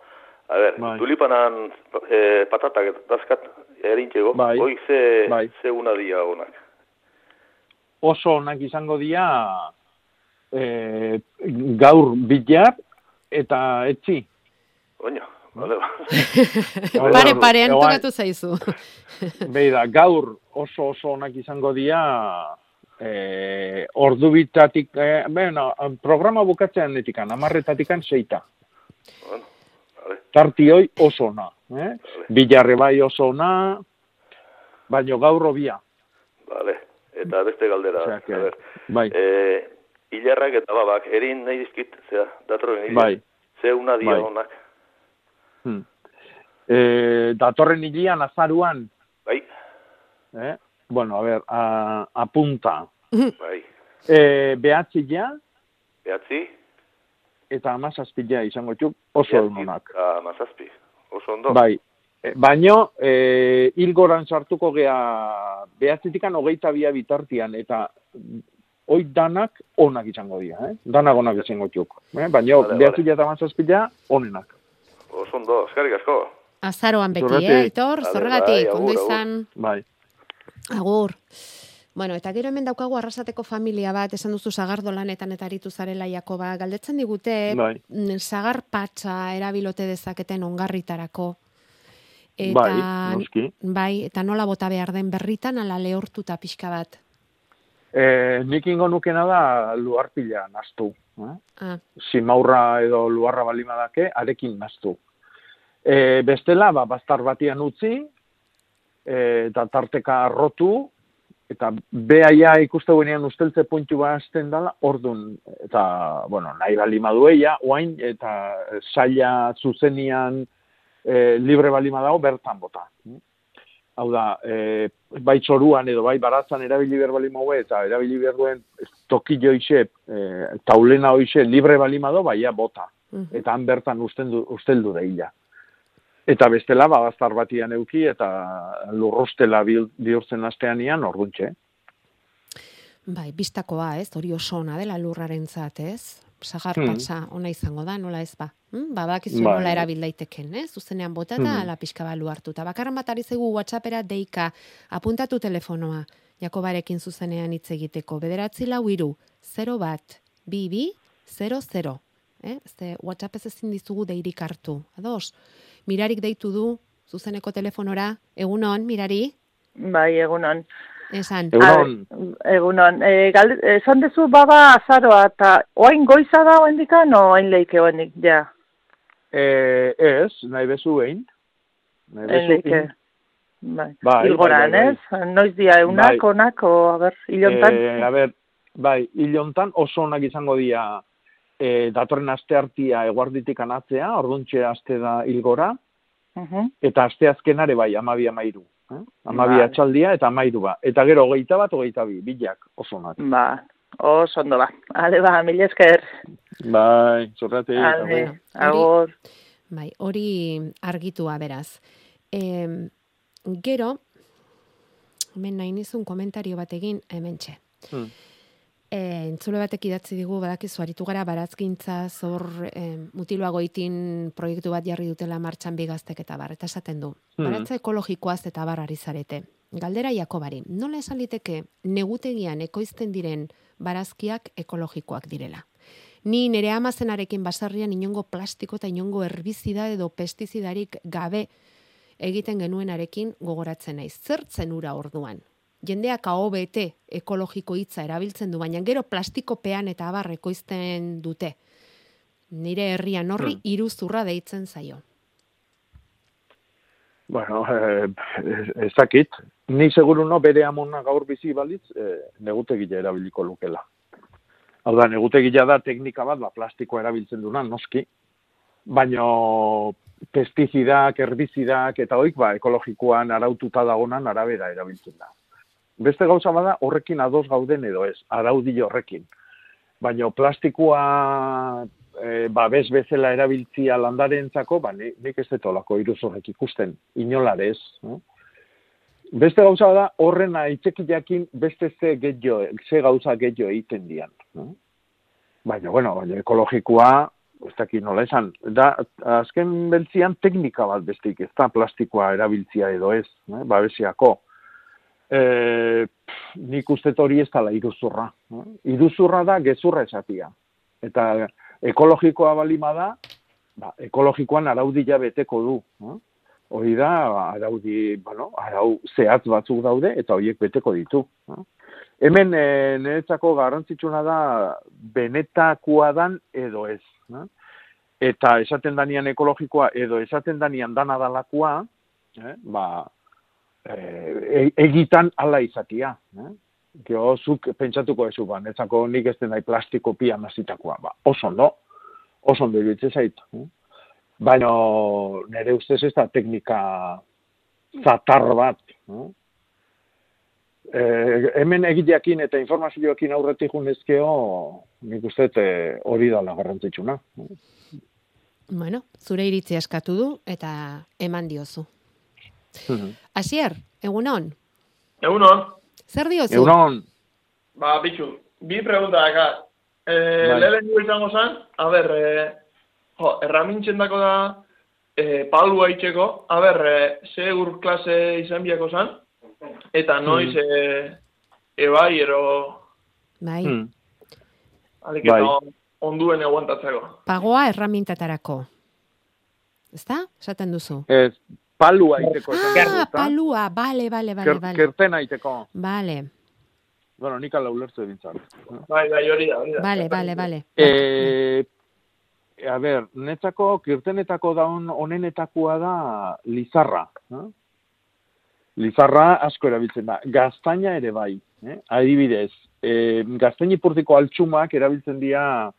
A ber, Bai. tulipanan eh, patatak dazkat erintxego, Bai. hoi ze, Bai. ze una dia honak. Oso onak izango dira e, gaur bilar eta etzi. Oño, vale, ba. Pare, parean Egoan- tokatu zaizu. Beida, gaur oso oso onak izango dira e, ordu bitatik, e, bueno, programa bukatzean netikan, amarretatikan seita. bueno, vale, Tarti hoi oso ona. Eh? Bilarre bai oso ona, baino gaur obia. vale. Eta beste galdera, Osea, que- a ber. Bai, Eh, hilarrak eta babak, erin nahi dizkit, zera, datorren hilar. bai. Ze una dia Bai. honak. Hmm. E, datorren hilian azaruan, Bai, eh? bueno, a ver, a, apunta. bai. E, behatzia Behatzi, eta amazazpila izango txuk oso behatzi, egunonak. ah, mazazpi. Oso ondo. Bai, e, baino, e, hilgoran sartuko gea behatzitikan hogeita bia bitartian, eta hoi danak onak izango dira, eh? danak onak izango txuk. Eh? Baino, Vale, behatzila eta amazazpila onenak. Oso ondo, eskarrik asko. Azaroan beti, eh, Aitor, zorregatik, bai, ondo izan. Bai. Agur. Bueno, eta gero hemen daukagu arrasateko familia bat, esan duzu sagardo lanetan eta aritu zarela Jakoba, galdetzen digute, Bai. mm, sagar patxa erabilote dezaketen ongarritarako. Eta, Bai, noski. Bai, eta nola bota behar den berritan, ala lehortuta pixka bat. E, nik ingo nukena da luarpila naztu. Eh? Ah, Simaurra edo luarra balima dake, arekin naztu. E, bestela, ba, bastar batian utzi, e, eta tarteka arrotu, eta behaia ikuste guenean usteltze puntu ba hasten dala, ordun eta, bueno, nahi balima dueia, oain, eta saia zuzenian e, libre balima dago, bertan bota. Hau da, e, bai txoruan edo bai baratzan erabili behar balima hue, eta erabili behar duen tokillo hoxe, e, taulena hoxe libre balima do, baia bota. mhm. Eta han bertan usteldu, usteldu deila. Eta bestela, badaztar batian euki, eta lurrostela bihur- bihurtzen asteanian, orduntxe. Bai, bistakoa, ez? Hori oso ona dela lurraren zat, ez? Sagar Hmm. patxa ona izango da, nola ez ba? Hmm? Ba, bakizu Bai. nola erabil daiteken, ez? Zuzenean bota eta Mhm. ala pixka balu hartuta. Bakarran bat ari zaigu WhatsAppera deika, apuntatu telefonoa, Jakobarekin zuzenean hitz egiteko. Bederatzi lau iru, 0 bat, bi bi, 0 0. Eh? Este WhatsApp ez ezin dizugu deirik hartu. Ados, mirarik deitu du, zuzeneko telefonora, egunon, mirari, Bai, egunon. Esan. Egunon. Egunon. E, galde, esan dezu baba azaroa, eta oain goiza da oendikan, o oain leike oendik, ja. E, ez, nahi bezu behin. Nahi Oain bezu leike. Bai. Bai, Ilgoran, bai, bai, ez? Noiz dia eunak, Bai. onak, o, a ber, hilontan. E, a ber, bai, hilontan oso onak izango dira e, datorren aste hartia eguarditik anatzea, orduntxe aste da hilgora, Mhm. eta aste azkenare bai, amabi amairu. Eh? Amabi Vale. atxaldia eta amairu ba. Eta gero hogeita bat, hogeita bi, bilak oso onak. Ba, Oso ondo ba. Ale ba, mil esker. Bai, zurrati. Ale, agur. Bai, hori argitua beraz. E, gero, hemen nahi nizun komentario bat egin, hemen txe. Hmm. E, entzule batek idatzi digu, badakizu, aritu gara barazkintza, zor e, mutiloa goitin proiektu bat jarri dutela martxan bigaztek eta bar, eta esaten du. Hmm. Baratza ekologikoaz eta bar ari zarete. Galdera Jakobari, nola esan liteke negutegian ekoizten diren barazkiak ekologikoak direla? Ni nire amazenarekin basarrian inongo plastiko eta inongo herbizida edo pestizidarik gabe egiten genuenarekin gogoratzen naiz. Zertzen ura orduan? Jendeak AOBT ekologiko hitza erabiltzen du, baina gero plastikopean eta abar ekoizten dute. Nire herrian horri Hmm. iruzurra deitzen zaio. Bueno, eh, ez dakit. Ni seguru no bere amona gaur bizi balitz, eh, negutegia erabiliko lukela. Hau da, negutegia da teknika bat, ba, plastikoa erabiltzen duna, noski. Baina pestizidak, herbizidak eta hoik, ba, ekologikoan araututa dagonan arabera erabiltzen da. Beste gauza bada, horrekin ados gauden edo ez, araudi horrekin. Baina plastikoa e, ba, bez bezala erabiltzia landarentzako, ba, ni- nik ez dut olako iruzorrek ikusten, inolarez. No? Beste gauza da, horren aitzekiakin beste ze gehiago, ze gauza gehiago egiten dian. No? Baina, bueno, baina ekologikoa, ez dakit nola esan, da, azken beltzian teknika bat bestik, ez da plastikoa erabiltzia edo ez, ne? babesiako. E, nik uste hori ez dela iruzurra. Iruzurra da gezurra esatia. Eta ekologikoa balima da, ba, ekologikoan araudia beteko du. Hori da, araudi, bueno, arau zehatz batzuk daude, eta horiek beteko ditu. Hemen e, niretzako garrantzitsuna da benetakoa dan edo ez. No? Eta esaten danian ekologikoa edo esaten danian dana dalakoa, eh? ba, e, egitan ala izatia. Eh? Gero, zuk pentsatuko ezu, ba, netzako nik ez den nahi plastiko pia mazitakoa. Ba, oso ondo, oso ondo iruditzen zait. Eh? Baina nire ustez ez da teknika zatar bat. Eh? Eh, hemen egileakin eta informazioekin aurretik junezkeo, nik uste eh, hori dala garrantzitsuna. Bueno, zure iritzia eskatu du eta eman diozu. Asier, egunon, Egunon, zer diozu? Egunon, ba, bitxu, bi pregunta daka. Eh, Bai. Lehenengo izango zen, a ber, eh, jo, erramintzen dako da, eh, palua itxeko, a ber, eh, ze ur klase izan biako zen, eta noiz, Mhm. eh, ebai, ero, Bai, Hmm. alik Bai. eta onduen eguantatzeko. pagoa erramintatarako. Ezta? Esaten duzu. Ez, palua iteko esan Ah, ezta? palua, bale, bale, bale, Ker, bale. kertena iteko. Bale, Bueno, nik ala ulertu ebintzat. Bai, bai, hori da, hori da. bale, bale, bale. E, a ber, netzako, kirtenetako daun onenetakoa da lizarra. Eh? Lizarra asko erabiltzen da. Gaztaina ere bai. Eh? Adibidez, e, gaztaini purtiko altxumak erabiltzen dira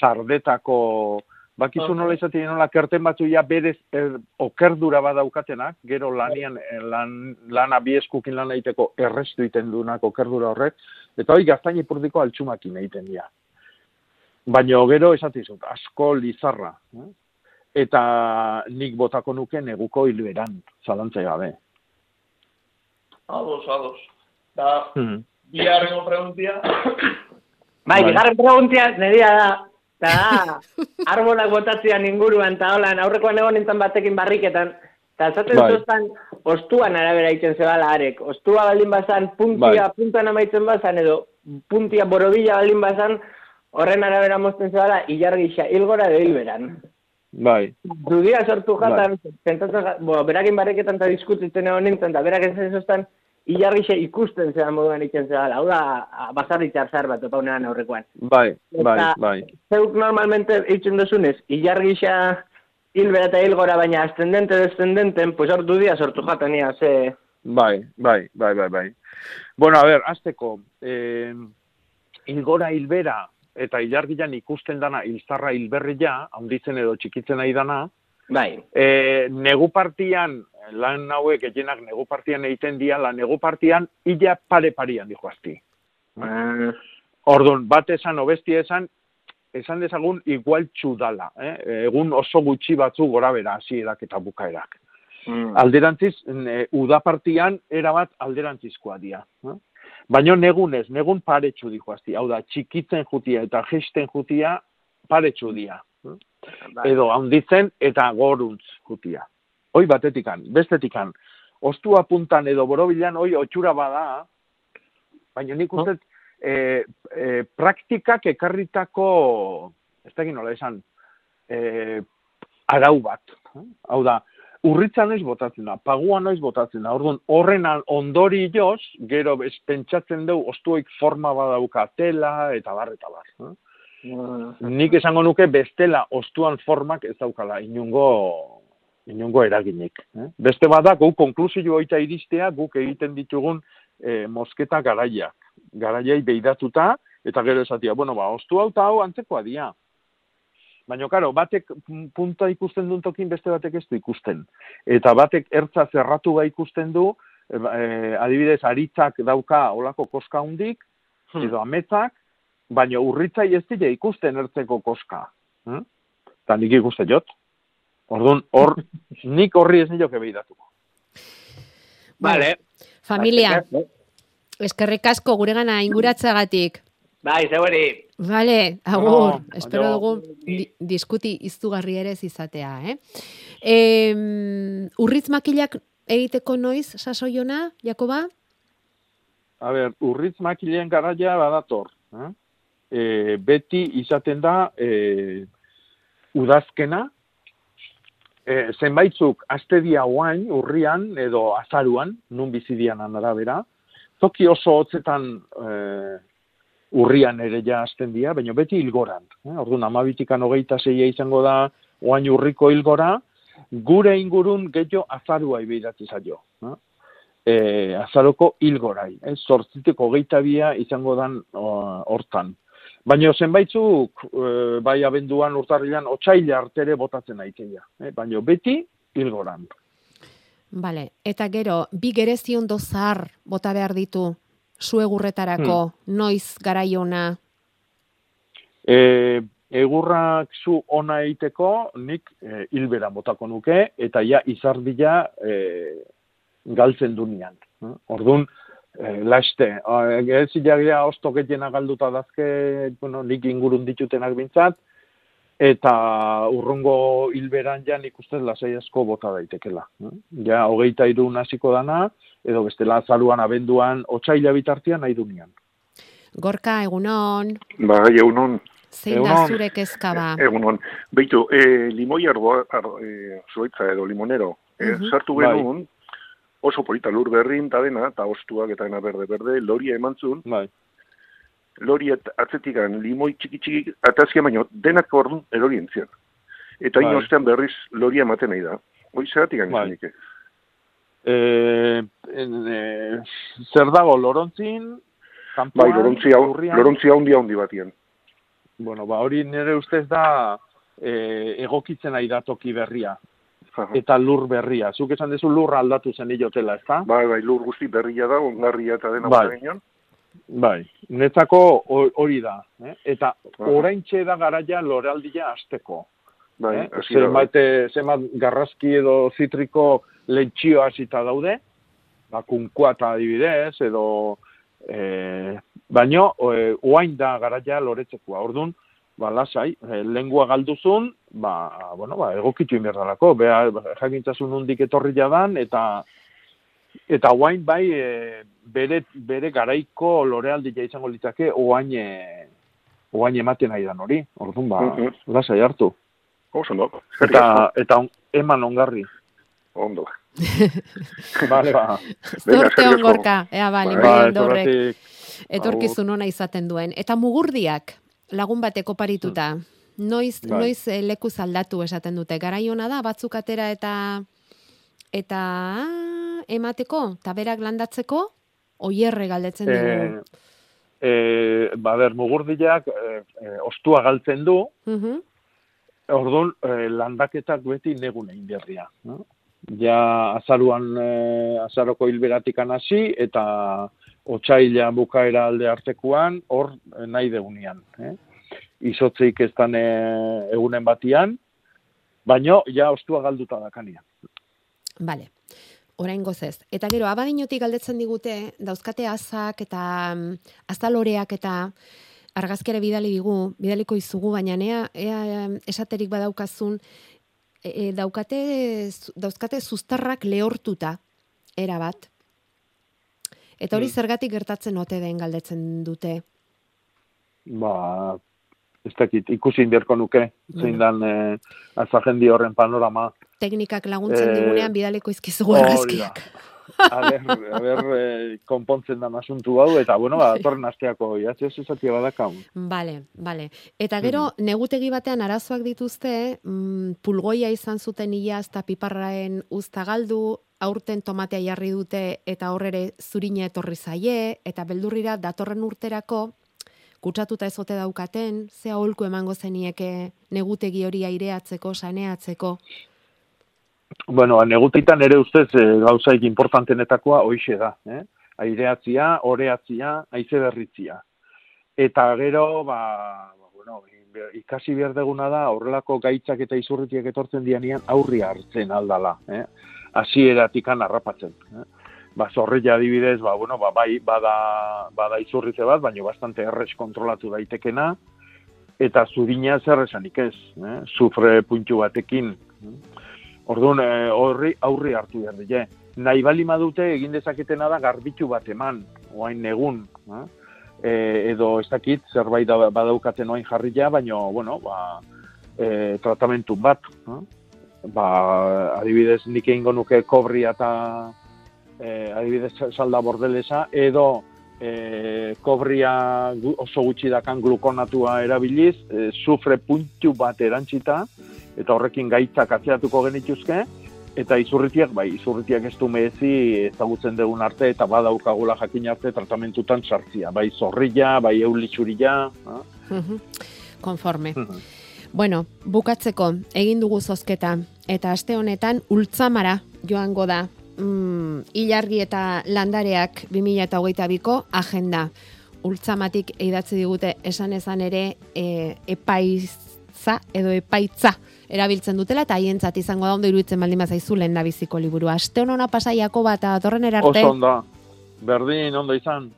sardetako, bakizu nola izaten nola kerten batzu ja berez er, okerdura badaukatenak, gero lanian, eh, lan, lana bi eskukin lan egiteko errestu egiten dunak okerdura horrek, eta hori gaztaini purtiko altxumakin egiten dira. Baina gero esatizut, asko lizarra. Eh? Eta nik botako nuke neguko hilberan, zalantzai gabe. Ados, ados. Da, Mhm. biharrengo preguntia, Bai, bigarren preguntia neria da. Da, arbolak botatzean inguruan, eta holan, aurrekoan egon nintzen batekin barriketan, eta esaten Bai. zuztan, ostuan arabera iten zebala arek. Ostua baldin bazan, puntia, Bai. puntuan amaitzen bazan, edo puntia borobila baldin bazan, horren arabera mozten zebala, ilargisa, hilgora edo hilberan. Bai, Dudia sortu jatan, pentsatzen, ja- bo, berakin barriketan eta diskutitzen egon nintzen, eta berak ez zuztan, ilargisa ikusten zelan moduan iten zebala. Hau da, basarritxar zar bat, opaunean aurrekoan. bai, bai, bai. zeuk normalmente eitzen duzunez, ilar gisa hilbera eta hilgora, baina ascendente descendenten, pues hor dudia sortu jatania, ze... Bai, bai, bai, bai, bai. Bueno, a ver, azteko, eh, hilgora hilbera eta ilargilan ikusten dana hilzarra hilberria, handitzen edo txikitzen nahi dana, Bai. eh, negu partian, lan hauek gehienak negu partian egiten dia, la negu partian ila pare parian dijo asti. Ah. Orduan, bat esan, obesti esan, esan dezagun igualtxu dala. Eh? Egun oso gutxi batzu gora bera, hasierak eta bukaerak. Mm. Alderantziz, e, udapartian erabat alderantzizkoa dira. Eh? Baina negunez, negun paretsu dihoazti. Hau da, txikitzen jutia eta gesten jutia paretsu dira. Eh? Edo, handitzen eta goruntz jutia. Hoi batetikan, bestetikan. Ostua puntan edo borobilan, hoi otxura bada, baina nik uste, e, e, praktikak ekarritako, ez da nola esan, e, arau bat. Hau da, urritza noiz botatzen da, pagua noiz botatzen da, orduan horren ondori joz, gero ez pentsatzen dugu, ostuoik forma badauka tela, eta bar, eta bar. Eh? Nik esango nuke bestela ostuan formak ez daukala inungo inungo eraginik. Eh? Beste bada, guk konklusio oita iristea, guk egiten ditugun eh, mosketa garaiak. Garaiai beidatuta, eta gero esatia, bueno, ba, ostu hau eta hau antzekoa dia. Baina, karo, batek punta ikusten duen tokin beste batek ez du ikusten. Eta batek ertza zerratu ga ikusten du, eh, adibidez, aritzak dauka olako koska hundik, edo ametzak, baina urritzai ez dira ikusten ertzeko koska. Hm? Eta nik ikusten jot. Orduan, hor, nik horri ez nioke behidatuko. Vale. Familia, eskerrik asko gure gana inguratzagatik. Bai, zeuri. Vale, agur. No, Espero dugu di, diskuti iztugarri ere ez izatea, eh? E, urritz makilak egiteko noiz, sasoiona, Jakoba? A ber, urritz makileen garaia badator. Eh? E, beti izaten da e, udazkena, e, zenbaitzuk astedia oain, urrian edo azaruan, nun bizidian arabera, toki oso hotzetan e, urrian ere ja hasten dira, baina beti hilgoran. Eh? Orduan, amabitikan hogeita zeia izango da oain urriko hilgora, gure ingurun gehiago azarua ibeiratzi zaio. Eh? E, azaroko hilgorai. Eh? Zortzitik hogeita bia izango dan hortan. Baina zenbaitzuk, e, bai abenduan urtarrilan, otxaila artere botatzen aiteia. Eh? Baina beti hilgoran. Vale. Eta gero, bi gerezi ondo zahar bota behar ditu zuegurretarako, noiz garaiona. E, egurrak zu ona egiteko, nik e, hilbera botako nuke, eta ja izardia e, galtzen du nian. Eh? Orduan, e, laste, ez jagia ostoketiena galduta dazke, bueno, nik ingurun ditutenak bintzat, eta urrungo hilberan ja nik ustez lasai asko bota daitekela. eh? Ja, hogeita irun hasiko dana, edo bestela azaruan abenduan, otxaila bitartian nahi du nian. Gorka, egunon, Bai, egunon. zein da zure kezka ba? Egunon. Beitu, e, limoi arboa, ar, e, zuaitza edo limonero, e, Mhm. sartu Bai. Oso polita lur berrin, eta dena, eta ostuak eta dena berde-berde, loria emantzun. Bai. Lori at, atzetikan limoi txiki-txiki atazkia baino, denak orduan erori entzian. Eta Bai. hain ostean berriz loria ematen nahi da. Hoi zeratik Bai. bai. E, en, e, zer dago, lorontzin, kanpoan, Bai, lorontzi hau, lorontzi haundi haundi batien. Bueno, ba, hori nire ustez da e, egokitzen ari da toki berria. Eta lur berria. Zuk esan dezu lurra aldatu zen hilotela, ez da? Bai, bai, lur guzti berria da, ongarria eta dena Bai. ginen. Bai, netzako ho- hori da. Eh? Eta oraintxe da garaia loraldia azteko. Bai, eh? eh, zenbat garrazki edo zitriko lentxio hasita daude, ba, kunkuata adibidez, edo e, baino, e, oain da garaia loretzekoa. Orduan, ba, lasai, e, lengua galduzun, ba, bueno, ba, egokitu inberdalako, beha, jakintzasun hundik etorri jadan, eta eta oain bai e, bere, bere garaiko lorealdia izango litzake oain, e, oain ematen nahi dan hori. Orduan, ba, Mhm. lasai hartu. Oso. Eta, eta on- eman ongarri. Ondo. Vale, ba. Zorte on gorka, ea ba, Ba, zorratik. etorkizun ona izaten duen. Eta mugurdiak, lagun bateko parituta, noiz, Bai. noiz eh, lekuz aldatu esaten dute. Garai ona da, batzuk atera eta eta ah, emateko, eta berak landatzeko, oierre galdetzen dugu. E, e, ba, ber, mugurdiak e, e, ostua galtzen du, Mhm. orduan e, landaketak beti negun egin berria. No? Ja azaruan, e, azaroko hilberatik hasi eta otxaila bukaera alde artekuan, hor eh, nahi deunian. Eh? Izotzeik ez dan eh, egunen batian, baino, ja, ostua galduta dakanian. Bale. Orain gozez. Eta gero, abadinotik galdetzen digute, dauzkate azak eta mm, azaloreak eta argazkere bidali digu, bidaliko izugu, baina ea, ea esaterik badaukazun, e, e, daukate, dauzkate zuztarrak lehortuta, era bat. Eta hori Mm. zergatik gertatzen ote den galdetzen dute. Ba, ez dakit, ikusi inberko nuke, zein dan eh, azajendi horren panorama. Teknikak laguntzen Eh, digunean bidaliko izkizugu hori da. argazkiak. Aber, aber, eh, konpontzen dan asuntu hau, eta bueno, ba, datorren asteako, jatze ez esatia badakau. Bale, bale. Eta gero, negutegi batean arazoak dituzte, mm, pulgoia izan zuten ia eta piparraen uzta galdu, aurten tomatea jarri dute eta horrere zurina etorri zaie, eta beldurrira datorren urterako, kutsatuta ezote daukaten, ze aholku emango zenieke negutegi hori aireatzeko, saneatzeko. Bueno, neguteitan ere ustez e, gauzaik importantenetakoa hoixe da, eh? Aireatzia, oreatzia, haize berritzia. Eta gero, ba, ba, bueno, ikasi behar deguna da, horrelako gaitzak eta izurritiak etortzen dianian aurria hartzen aldala, eh? Hasieratik harrapatzen. Eh? Ba, zorrilla adibidez, ba, bueno, ba, bai, bada, bada izurritze bat, baina bastante errez kontrolatu daitekena, eta zurina zer esanik ez, eh? sufre puntu batekin. eh? Orduan, eh, horri aurri hartu behar dira. Nahi bali madute egin dezaketena da garbitu bat eman, oain negun. Eh? E, edo ez dakit, zerbait da, badaukaten oain jarria, baina, bueno, ba, e, tratamentu bat. Eh? Ba, adibidez, nik egingo nuke kobria eta e, adibidez salda bordelesa, edo e, kobria oso gutxi dakan glukonatua erabiliz, e, sufre puntu bat erantzita, eta horrekin gaitzak atzeatuko genituzke, eta izurritiak, bai, izurritiak ez du mehezi ezagutzen dugun arte, eta badaukagula jakin arte tratamentutan sartzia. Bai zorrilla, bai eulitxurilla. ah. Mhm. Konforme. Bueno, bukatzeko, egin dugu zozketa, eta aste honetan ultzamara joango da mm, ilargi eta landareak 2008ko agenda. Ultzamatik eidatzi digute esan ezan ere e, epaitza edo epaitza erabiltzen dutela eta haientzat izango da ondo iruditzen baldin bazaizu lenda biziko liburua. Aste hona pasaiako bat datorren erarte. Oso onda. Berdin, ondo izan.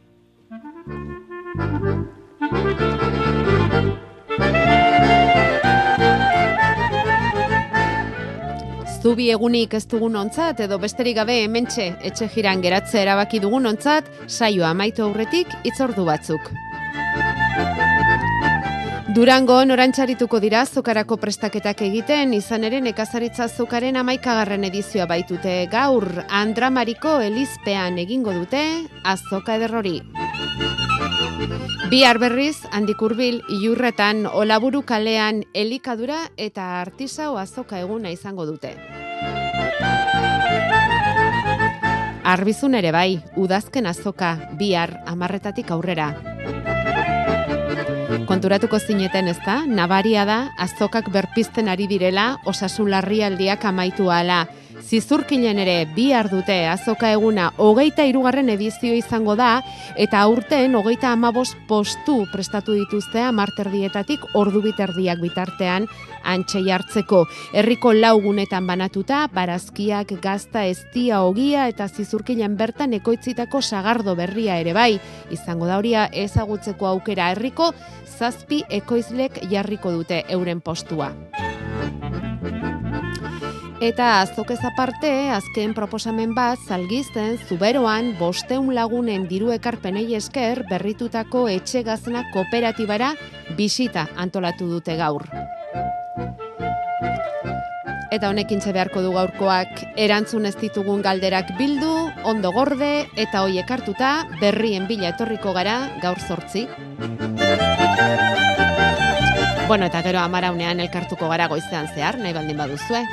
Zubi egunik ez dugun ontzat, edo besterik gabe hementxe etxe jiran geratze erabaki dugun ontzat, saioa amaitu aurretik itzordu batzuk. Durango norantxarituko dira zokarako prestaketak egiten, izan ere nekazaritza zokaren amaikagarren edizioa baitute gaur, Andramariko elizpean egingo dute azoka ederrori. Bihar berriz, handik hurbil ilurretan, olaburu kalean elikadura eta artisau azoka eguna izango dute. Arbizun ere bai, udazken azoka, bihar, amarretatik aurrera. Konturatuko zineten ez da, nabaria da, azokak berpizten ari direla, osasun larrialdiak amaitu ala. Zizurkilen ere bihar dute azoka eguna hogeita irugarren edizio izango da, eta aurten hogeita amabos postu prestatu dituzte amarterdietatik ordu biterdiak bitartean antxe hartzeko. Herriko laugunetan banatuta, barazkiak, gazta, eztia, ogia eta zizurkilen bertan ekoitzitako sagardo berria ere bai. Izango da horia ezagutzeko aukera herriko, zazpi ekoizlek jarriko dute euren postua. Eta azokez aparte, azken proposamen bat, zalgizten, zuberoan, bosteun lagunen diru ekarpenei esker, berritutako etxe gazna kooperatibara bisita antolatu dute gaur. Eta honekin beharko du gaurkoak erantzun ez ditugun galderak bildu, ondo gorde eta hoiek hartuta berrien bila etorriko gara gaur zortzi. Bueno, eta gero amaraunean elkartuko gara goizean zehar, nahi baldin baduzue.